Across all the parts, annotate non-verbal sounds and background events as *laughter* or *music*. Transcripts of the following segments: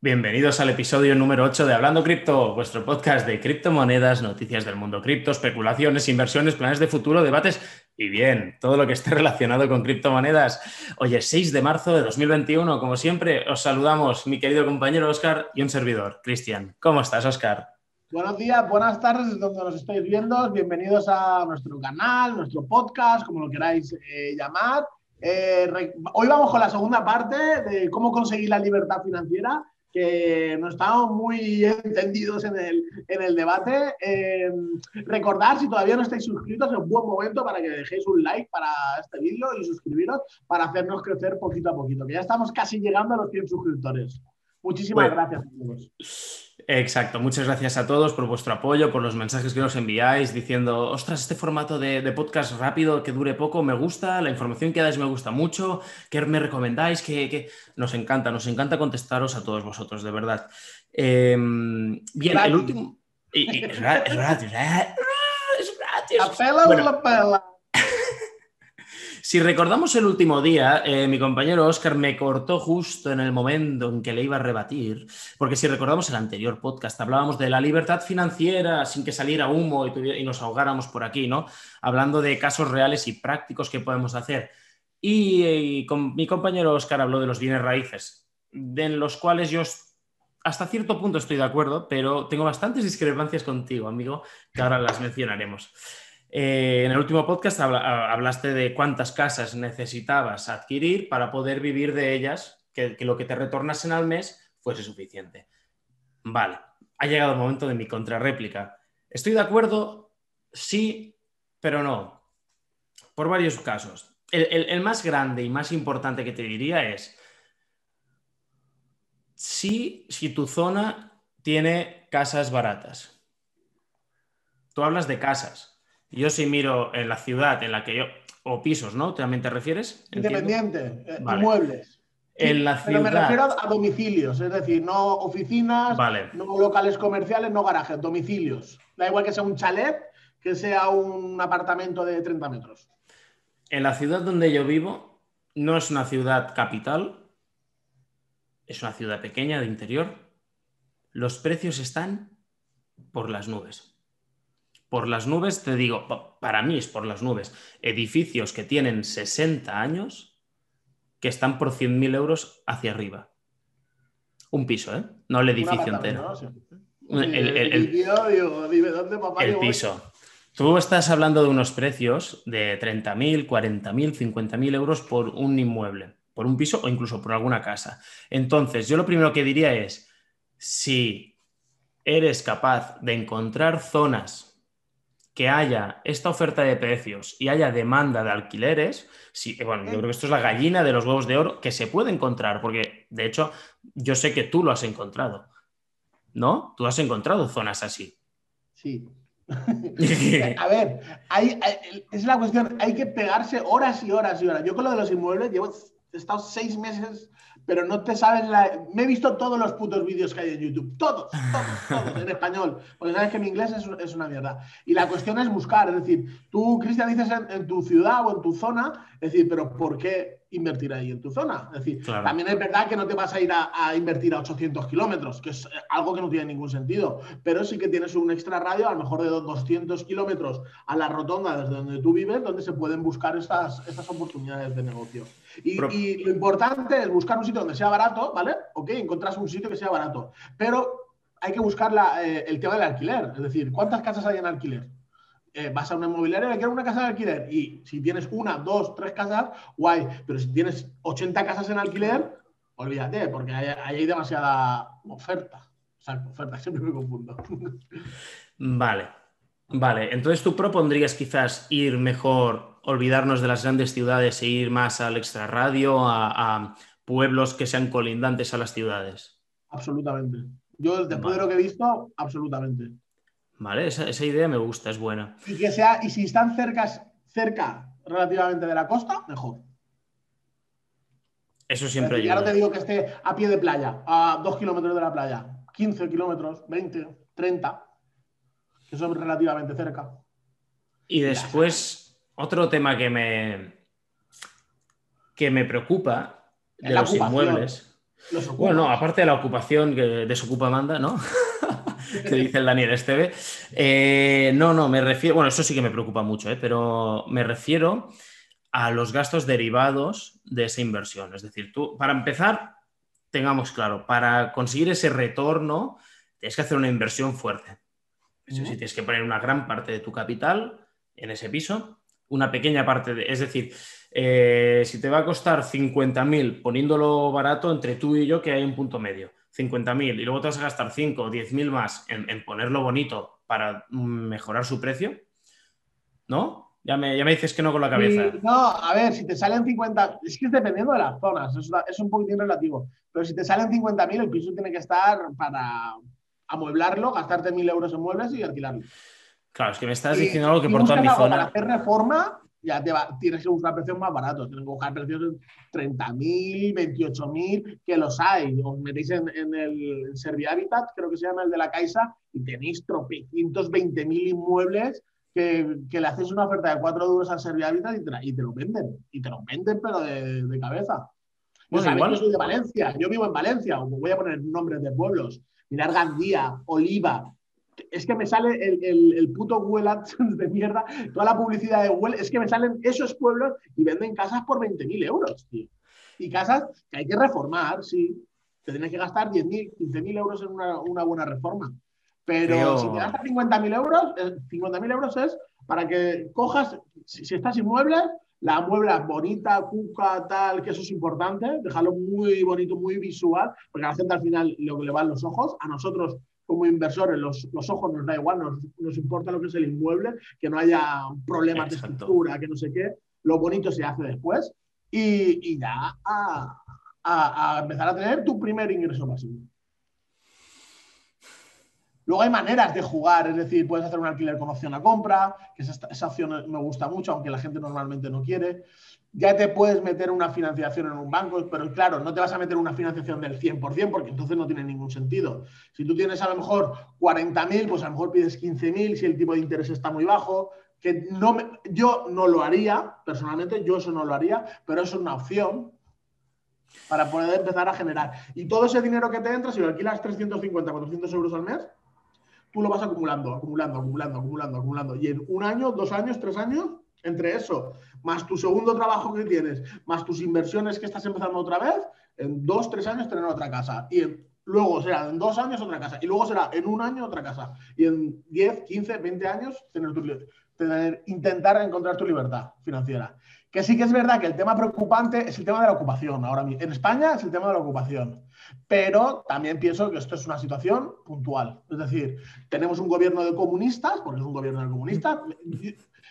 Bienvenidos al episodio número 8 de Hablando Cripto, vuestro podcast de criptomonedas, noticias del mundo cripto, especulaciones, inversiones, planes de futuro, debates y bien, todo lo que esté relacionado con criptomonedas. Hoy es 6 de marzo de 2021, como siempre, os saludamos mi querido compañero Oscar y un servidor, Cristian. ¿Cómo estás, Oscar? Buenos días, buenas tardes, donde nos estáis viendo. Bienvenidos a nuestro canal, nuestro podcast, como lo queráis eh, llamar. Eh, hoy vamos con la segunda parte de cómo conseguir la libertad financiera que no estamos muy entendidos en el, en el debate. Eh, recordar, si todavía no estáis suscritos, es un buen momento para que dejéis un like para este vídeo y suscribiros para hacernos crecer poquito a poquito, que ya estamos casi llegando a los 100 suscriptores. Muchísimas gracias a todos. Exacto, muchas gracias a todos por vuestro apoyo, por los mensajes que nos enviáis diciendo, ostras, este formato de, podcast rápido que dure poco me gusta, la información que dais me gusta mucho, ¿qué me recomendáis? Que, Nos encanta, nos encanta contestaros a todos vosotros, de verdad. Em, bien, el último... Es gratis, es gratis. La pela o la pela. Si recordamos el último día, eh, mi compañero Oscar me cortó justo en el momento en que le iba a rebatir, porque si recordamos el anterior podcast, hablábamos de la libertad financiera sin que saliera humo y, nos ahogáramos por aquí, ¿no? Hablando de casos reales y prácticos que podemos hacer. Y, con, mi compañero Oscar habló de los bienes raíces, de los cuales yo hasta cierto punto estoy de acuerdo, pero tengo bastantes discrepancias contigo, amigo, que ahora las mencionaremos. Eh, en el último podcast hablaste de cuántas casas necesitabas adquirir para poder vivir de ellas, que, lo que te retornasen al mes fuese suficiente. Vale, ha llegado el momento de mi contrarréplica. Estoy de acuerdo, sí, pero no. Por varios casos. El, más grande y más importante que te diría es, sí, si tu zona tiene casas baratas. Tú hablas de casas yo sí miro en la ciudad en la que yo, o pisos, ¿no? ¿También te refieres? Independiente, eh, inmuebles. en la ciudad. Pero me refiero a domicilios, es decir, no oficinas, no locales comerciales, no garajes, domicilios. Da igual que sea un chalet, que sea un apartamento de 30 metros. En la ciudad donde yo vivo, no es una ciudad capital, es una ciudad pequeña de interior. Los precios están por las nubes por las nubes, te digo, para mí es por las nubes, edificios que tienen 60 años que están por 100.000 euros hacia arriba. Un piso, ¿eh? No el edificio entero. El, piso. Tú estás hablando de unos precios de 30.000, 40.000, 50.000 euros por un inmueble, por un piso o incluso por alguna casa. Entonces, yo lo primero que diría es, si eres capaz de encontrar zonas que haya esta oferta de precios y haya demanda de alquileres, sí, bueno, yo creo que esto es la gallina de los huevos de oro que se puede encontrar, porque de hecho yo sé que tú lo has encontrado, ¿no? Tú has encontrado zonas así. Sí. *laughs* a ver, es la cuestión, hay que pegarse horas y horas y horas. Yo con lo de los inmuebles llevo, estado seis meses pero no te saben la... Me he visto todos los putos vídeos que hay en YouTube, todos, todos, todos, en español, porque sabes que mi inglés es, una mierda. Y la cuestión es buscar, es decir, tú, Cristian, dices en, tu ciudad o en tu zona, es decir, pero ¿por qué invertir ahí en tu zona? Es decir, también es verdad que no te vas a ir a, invertir a 800 kilómetros, que es algo que no tiene ningún sentido, pero sí que tienes un extra radio, a lo mejor de 200 kilómetros a la rotonda desde donde tú vives, donde se pueden buscar estas, estas oportunidades de negocio. Y, lo importante es buscar un sitio donde sea barato, ¿vale? Ok, encontrás un sitio que sea barato, pero hay que buscar eh, el tema del alquiler, es decir, ¿cuántas casas hay en alquiler? Eh, vas a una inmobiliaria, le quiero una casa de alquiler. Y si tienes una, dos, tres casas, guay. Pero si tienes 80 casas en alquiler, olvídate, porque hay, hay demasiada oferta. Exacto, oferta, *laughs* siempre me confundo. Vale, vale. Entonces tú propondrías quizás ir mejor, olvidarnos de las grandes ciudades e ir más al extrarradio, a, a pueblos que sean colindantes a las ciudades. Absolutamente. Yo, después de lo que he visto, absolutamente. Vale, esa, idea me gusta, es buena. Y que sea, y si están cerca, cerca relativamente de la costa, mejor. Eso siempre Ya no te digo que esté a pie de playa, a dos kilómetros de la playa, 15 kilómetros, 20, 30, que son relativamente cerca. Y después, otro tema que me, que me preocupa de los inmuebles Bueno, aparte de la ocupación que desocupa manda, ¿no? *laughs* *laughs* que dice el Daniel Esteve. Eh, no, no, me refiero, bueno, eso sí que me preocupa mucho, ¿eh? pero me refiero a los gastos derivados de esa inversión. Es decir, tú, para empezar, tengamos claro, para conseguir ese retorno, tienes que hacer una inversión fuerte. Es decir, tienes que poner una gran parte de tu capital en ese piso, una pequeña parte de, es decir, eh, si te va a costar 50.000 poniéndolo barato entre tú y yo, que hay un punto medio, 50.000 y luego te vas a gastar 5 o 10.000 más en, ponerlo bonito para mejorar su precio, ¿no? Ya me, ya me, dices que no con la cabeza. no, a ver, si te salen 50, es que es dependiendo de las zonas, es, es un poquitín relativo, pero si te salen 50.000, el piso tiene que estar para amueblarlo, gastarte 1.000 euros en muebles y alquilarlo. Claro, es que me estás diciendo algo que por toda mi zona. Para hacer reforma, ya te va, tienes que buscar precios más baratos. Tienes que buscar precios de 30.000, 28.000, que los hay. Os metéis en, el Servihabitat, creo que se llama el de la Caixa, y tenéis tropecientos 20.000 inmuebles que, que, le haces una oferta de 4 duros al Servihabitat y te, y te lo venden. Y te lo venden, pero de, de cabeza. Bueno, igual. Yo soy de Valencia, yo vivo en Valencia, voy a poner nombres de pueblos. Mirar Gandía, Oliva, es que me sale el, puto Google *laughs* de mierda, toda la publicidad de Google, es que me salen esos pueblos y venden casas por 20.000 euros, tío. Y casas que hay que reformar, sí. Te tienes que gastar 10.000, 15.000 euros en una, buena reforma. Pero si te gastas 50.000 euros, 50.000 eh, euros es para que cojas, si, estás inmueble, la muebla bonita, cuca, tal, que eso es importante, dejarlo muy bonito, muy visual, porque a la gente al final lo que le van los ojos, a nosotros como inversores, los, los ojos nos da igual, nos, nos, importa lo que es el inmueble, que no haya problemas de estructura, que no sé qué. Lo bonito se hace después y, y ya a, a, a, empezar a tener tu primer ingreso pasivo. Luego hay maneras de jugar, es decir, puedes hacer un alquiler con opción a compra, que esa, esa opción me gusta mucho, aunque la gente normalmente no quiere ya te puedes meter una financiación en un banco, pero claro, no te vas a meter una financiación del 100% porque entonces no tiene ningún sentido. Si tú tienes a lo mejor 40.000, pues a lo mejor pides 15.000 si el tipo de interés está muy bajo, que no yo no lo haría, personalmente, yo eso no lo haría, pero eso es una opción para poder empezar a generar. Y todo ese dinero que te entra, si lo alquilas 350, 400 euros al mes, tú lo vas acumulando, acumulando, acumulando, acumulando, acumulando. Y en un año, dos años, tres años, entre eso, más tu segundo trabajo que tienes, más tus inversiones que estás empezando otra vez, en dos, tres años tener otra casa. Y luego será en dos años otra casa. Y luego será en un año otra casa. Y en 10, 15, 20 años tener, tu, tener intentar encontrar tu libertad financiera. Que sí que es verdad que el tema preocupante es el tema de la ocupación. Ahora mismo, en España es el tema de la ocupación. Pero también pienso que esto es una situación puntual. Es decir, tenemos un gobierno de comunistas, porque es un gobierno de comunistas.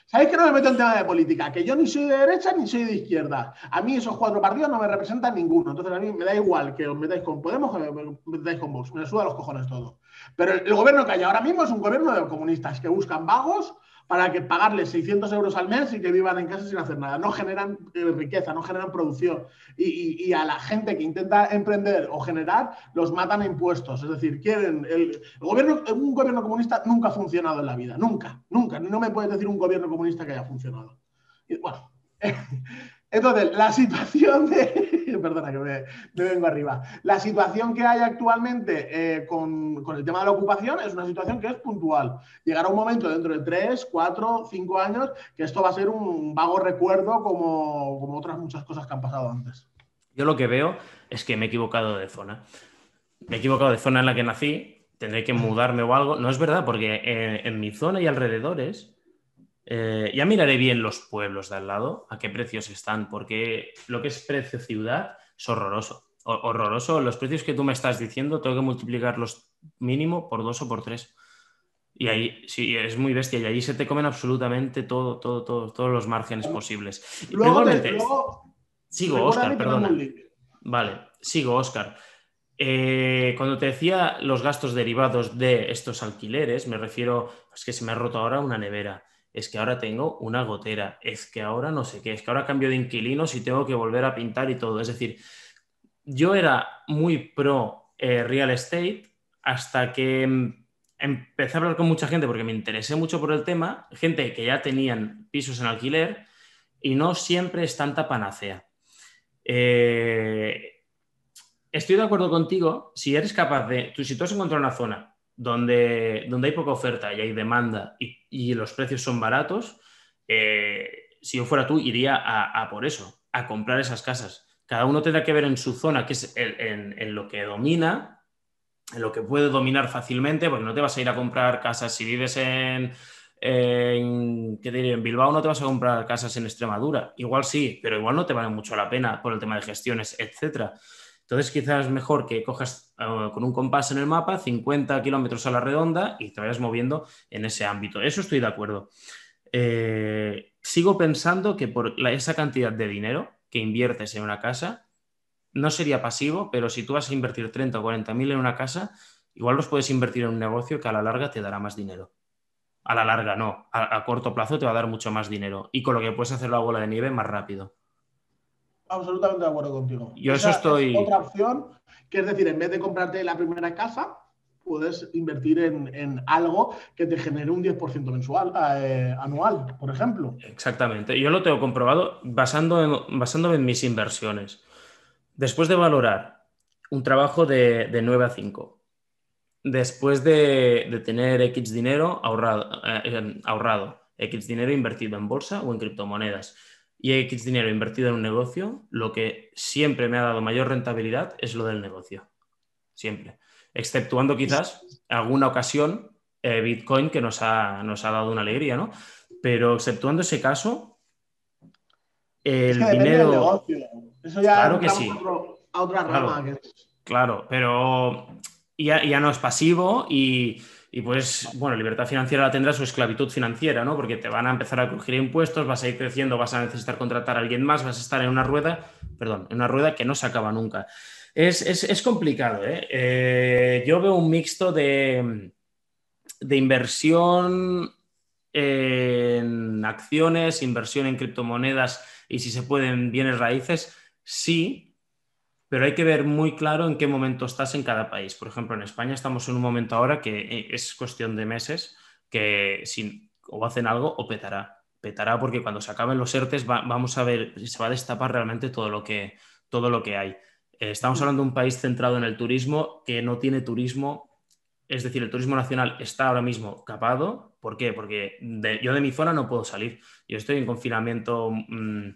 ¿Sabéis que no me meto en tema de política? Que yo ni soy de derecha ni soy de izquierda. A mí esos cuatro partidos no me representan ninguno. Entonces a mí me da igual que os metáis con Podemos que me metáis con Vox. Me suda los cojones todo. Pero el, el gobierno que hay ahora mismo es un gobierno de comunistas que buscan vagos para que pagarles 600 euros al mes y que vivan en casa sin hacer nada. No generan eh, riqueza, no generan producción. Y, a la gente que intenta emprender o generar, los matan a impuestos. Es decir, quieren. El, gobierno, un gobierno comunista nunca ha funcionado en la vida. Nunca, nunca. No me puedes decir un gobierno comunista que haya funcionado. Bueno. *laughs* Entonces, la situación de. *laughs* Perdona que me, vengo arriba. La situación que hay actualmente eh, con, el tema de la ocupación es una situación que es puntual. Llegará un momento dentro de tres, cuatro, cinco años que esto va a ser un vago recuerdo como, como otras muchas cosas que han pasado antes. Yo lo que veo es que me he equivocado de zona. Me he equivocado de zona en la que nací, tendré que mudarme o algo. No es verdad, porque en mi zona y alrededores eh, ya miraré bien los pueblos de al lado, a qué precios están, porque lo que es precio ciudad es horroroso. horroroso. Los precios que tú me estás diciendo, tengo que multiplicarlos mínimo por dos o por tres. Y ahí sí, es muy bestia. Y allí se te comen absolutamente todo, todo, todo todos los márgenes posibles. Luego, sigo, Oscar, perdona. Vale, sigo, Oscar. Eh, cuando te decía los gastos derivados de estos alquileres, me refiero, es que se me ha roto ahora una nevera es que ahora tengo una gotera, es que ahora no sé qué, es que ahora cambio de inquilinos y tengo que volver a pintar y todo. Es decir, yo era muy pro eh, real estate hasta que em, empecé a hablar con mucha gente porque me interesé mucho por el tema, gente que ya tenían pisos en alquiler y no siempre es tanta panacea. Eh, estoy de acuerdo contigo si eres capaz de, tú, si tú has encontrado una zona donde, donde hay poca oferta y hay demanda y, los precios son baratos, eh, si yo fuera tú, iría a, por eso, a comprar esas casas. Cada uno tendrá que ver en su zona, que es en, lo que domina, en lo que puede dominar fácilmente, porque no te vas a ir a comprar casas si vives en, en, ¿qué en Bilbao no te vas a comprar casas en Extremadura. Igual sí, pero igual no te vale mucho la pena por el tema de gestiones, etcétera. Entonces quizás mejor que cojas eh, con un compás en el mapa 50 kilómetros a la redonda y te vayas moviendo en ese ámbito. Eso estoy de acuerdo. Eh, sigo pensando que por esa cantidad de dinero que inviertes en una casa, no sería pasivo, pero si tú vas a invertir 30 o 40 mil en una casa, igual los puedes invertir en un negocio que a la larga te dará más dinero. A la larga no, a, a corto plazo te va a dar mucho más dinero y con lo que puedes hacer la bola de nieve más rápido absolutamente de acuerdo contigo. Yo eso estoy. otra opción, que es decir, en vez de comprarte la primera casa, puedes invertir en, algo que te genere un 10% mensual, eh, anual, por ejemplo. Exactamente. Yo lo tengo comprobado basando basándome en mis inversiones. Después de valorar un trabajo de, 9 a 5, después de, tener X dinero ahorrado, eh, ahorrado, X dinero invertido en bolsa o en criptomonedas, y X dinero invertido en un negocio, lo que siempre me ha dado mayor rentabilidad es lo del negocio. Siempre. Exceptuando quizás alguna ocasión eh, Bitcoin que nos ha, nos ha dado una alegría, ¿no? Pero exceptuando ese caso, el dinero. negocio. Eso ya claro que sí. a otra rama. Claro, claro pero ya, ya no es pasivo y y pues, bueno, libertad financiera la tendrás o esclavitud financiera, ¿no? Porque te van a empezar a crujir impuestos, vas a ir creciendo, vas a necesitar contratar a alguien más, vas a estar en una rueda, perdón, en una rueda que no se acaba nunca. Es, complicado, ¿eh? ¿eh? Yo veo un mixto de, de inversión en acciones, inversión en criptomonedas y si se pueden bienes raíces, sí, pero hay que ver muy claro en qué momento estás en cada país. Por ejemplo, en España estamos en un momento ahora que eh, es cuestión de meses que si o hacen algo o petará. Petará porque cuando se acaben los ERTES vamos a ver si se va a destapar realmente todo lo que, todo lo que hay. Eh, estamos hablando de un país centrado en el turismo que no tiene turismo, es decir, el turismo nacional está ahora mismo capado. ¿Por qué? Porque yo de mi zona no puedo salir. Yo estoy en confinamiento. Mm,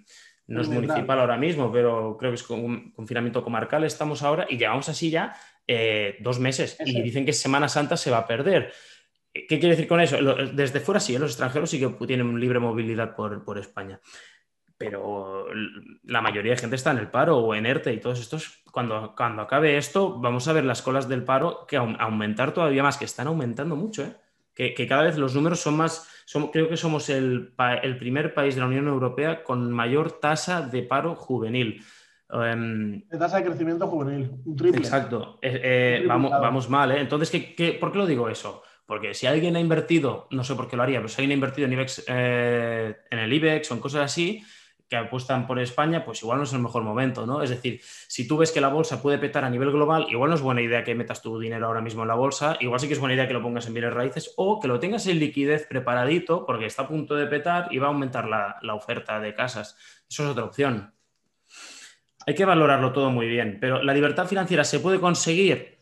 no es municipal ahora mismo, pero creo que es un confinamiento comarcal estamos ahora y llevamos así ya eh, dos meses y dicen que Semana Santa se va a perder. ¿Qué quiere decir con eso? Desde fuera sí, ¿eh? los extranjeros sí que tienen libre movilidad por, España, pero la mayoría de gente está en el paro o en ERTE y todos estos, cuando, cuando acabe esto, vamos a ver las colas del paro que aumentar todavía más, que están aumentando mucho, ¿eh? Que, cada vez los números son más, creo que somos el, primer país de la Unión Europea con mayor tasa de paro juvenil. Um, tasa de crecimiento juvenil, un triple. Exacto, eh, eh, vamos, vamos, mal. ¿eh? Entonces, ¿qué, por qué lo digo eso? Porque si alguien ha invertido, no sé por qué lo haría, pero si alguien ha invertido en, IBEX, en el IBEX o en cosas así, que apuestan por España, pues igual no es el mejor momento, ¿no? Es decir, si tú ves que la bolsa puede petar a nivel global, igual no es buena idea que metas tu dinero ahora mismo en la bolsa, igual sí que es buena idea que lo pongas en bienes raíces o que lo tengas en liquidez preparadito porque está a punto de petar y va a aumentar la, oferta de casas. Eso es otra opción. Hay que valorarlo todo muy bien, pero la libertad financiera se puede conseguir.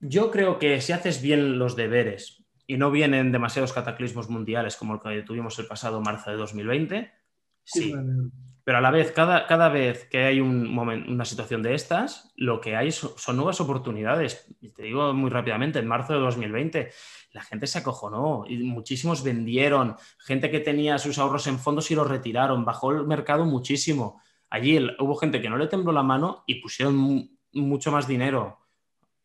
Yo creo que si haces bien los deberes y no vienen demasiados cataclismos mundiales como el que tuvimos el pasado marzo de 2020, Sí. Pero a la vez, cada, cada vez que hay un una situación de estas, lo que hay son, nuevas oportunidades. Y te digo muy rápidamente, en marzo de 2020 la gente se acojonó y muchísimos vendieron, gente que tenía sus ahorros en fondos y los retiraron, bajó el mercado muchísimo. Allí hubo gente que no le tembló la mano y pusieron mucho más dinero.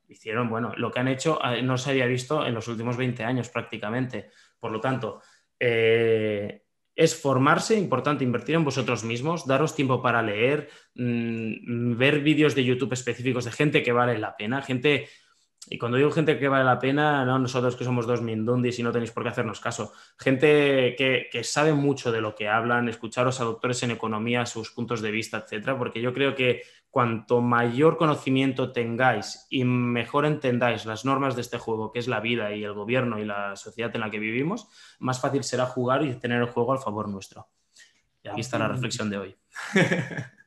Hicieron, bueno, lo que han hecho eh, no se había visto en los últimos 20 años prácticamente. Por lo tanto, eh, es formarse, importante invertir en vosotros mismos, daros tiempo para leer, mm, ver vídeos de YouTube específicos de gente que vale la pena, gente, y cuando digo gente que vale la pena, no nosotros que somos dos mindundis y no tenéis por qué hacernos caso, gente que, que sabe mucho de lo que hablan, escucharos a doctores en economía, sus puntos de vista, etcétera, porque yo creo que cuanto mayor conocimiento tengáis y mejor entendáis las normas de este juego, que es la vida y el gobierno y la sociedad en la que vivimos, más fácil será jugar y tener el juego al favor nuestro. Y aquí está la reflexión de hoy. *laughs*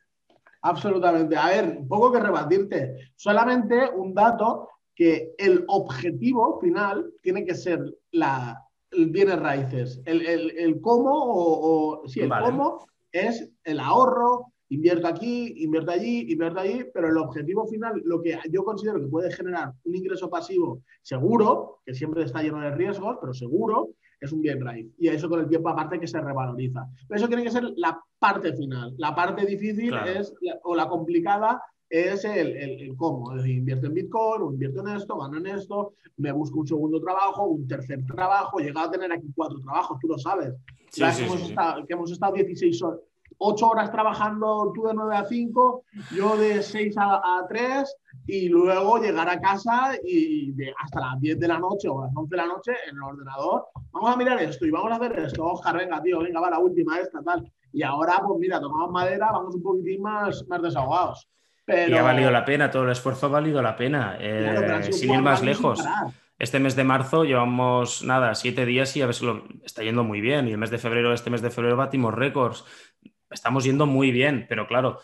Absolutamente. A ver, poco que rebatirte. Solamente un dato que el objetivo final tiene que ser la, el bienes raíces. El, cómo o, sí, el cómo es el ahorro, invierto aquí, invierto allí, invierto allí, pero el objetivo final, lo que yo considero que puede generar un ingreso pasivo seguro, que siempre está lleno de riesgos, pero seguro, es un bien raíz. Y eso con el tiempo aparte que se revaloriza. Pero eso tiene que ser la parte final. La parte difícil es, o la complicada es el, el, cómo. invierto en Bitcoin, o invierto en esto, gano en esto, me busco un segundo trabajo, un tercer trabajo, he llegado a tener aquí cuatro trabajos, tú lo sabes. que, hemos estado, que, hemos estado, 16 horas, 8 horas trabajando tú de 9 a 5, yo de 6 a, 3 y luego llegar a casa y de hasta las 10 de la noche o las 11 de la noche en el ordenador, vamos a mirar esto y vamos a hacer esto, Oscar, venga, tío, venga, va la última esta, tal. Y ahora, pues mira, tomamos madera, vamos un poquitín más, más desahogados. Y ha valido la pena, todo el esfuerzo ha valido la pena, eh, sin ir más lejos. Este mes de marzo llevamos, nada, siete días y a ver si lo está yendo muy bien. Y el mes de febrero, este mes de febrero batimos récords. Estamos yendo muy bien, pero claro,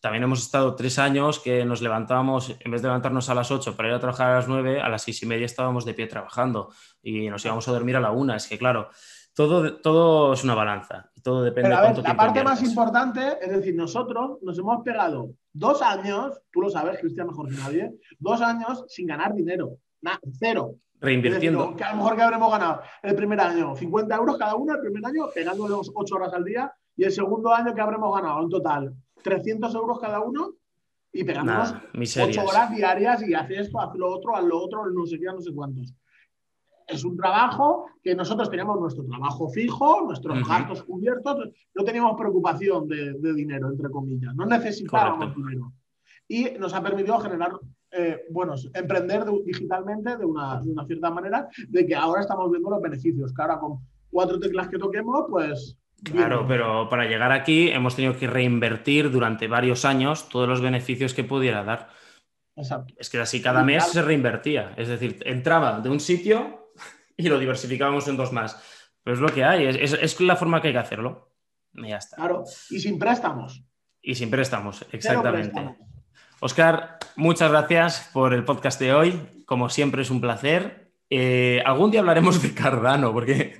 también hemos estado tres años que nos levantábamos, en vez de levantarnos a las ocho para ir a trabajar a las nueve, a las seis y media estábamos de pie trabajando y nos íbamos a dormir a la una. Es que claro, todo, todo es una balanza y todo depende de cuánto La parte más importante es decir, nosotros nos hemos pegado dos años, tú lo sabes, Cristian, mejor que nadie, dos años sin ganar dinero, nada, cero. Reinvirtiendo. que a lo mejor que habremos ganado el primer año 50 euros cada uno, el primer año pegándolos ocho horas al día, y el segundo año que habremos ganado en total 300 euros cada uno y pegándonos ocho horas diarias y hace esto, hace lo otro, haz lo otro, no sé qué, no sé cuántos. Es un trabajo que nosotros teníamos nuestro trabajo fijo, nuestros gastos cubiertos, no teníamos preocupación de, dinero, entre comillas, no necesitábamos dinero. Y nos ha permitido generar, eh, bueno, emprender digitalmente de una, de una, cierta manera, de que ahora estamos viendo los beneficios, que ahora con cuatro teclas que toquemos, pues... Claro, pero para llegar aquí hemos tenido que reinvertir durante varios años todos los beneficios que pudiera dar. Exacto. Es que así cada mes se reinvertía. Es decir, entraba de un sitio, y lo diversificamos en dos más. Pero es lo que hay, es, la forma que hay que hacerlo. Y ya está. Claro, y sin préstamos. Y sin préstamos, exactamente. Oscar, muchas gracias por el podcast de hoy. Como siempre es un placer. Eh, algún día hablaremos de Cardano, porque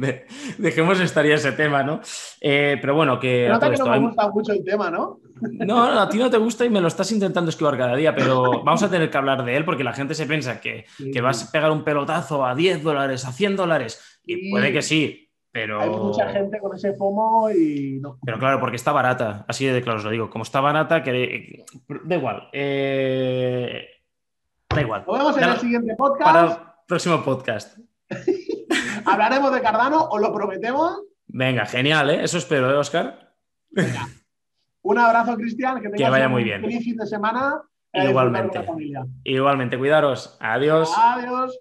dejemos estar ya ese tema, ¿no? Eh, pero bueno, que... Nota que no me gusta mucho el tema, ¿no? No, a ti no te gusta y me lo estás intentando esquivar cada día, pero *laughs* vamos a tener que hablar de él porque la gente se piensa que, vas a pegar un pelotazo a 10 dólares, a 100 dólares, y puede que sí, pero... Hay mucha gente con ese FOMO y no. Pero claro, porque está barata, así de claro os lo digo. Como está barata, que... Da igual. Eh, da igual. Nos vemos en el siguiente podcast. Para próximo podcast. *laughs* Hablaremos de Cardano, os lo prometemos. Venga, genial, ¿eh? Eso espero, ¿eh, Oscar? Venga. Un abrazo, Cristian. Que, que vaya muy bien. Feliz fin de semana. Eh, Igualmente. Igualmente, cuidaros. Adiós. Adiós.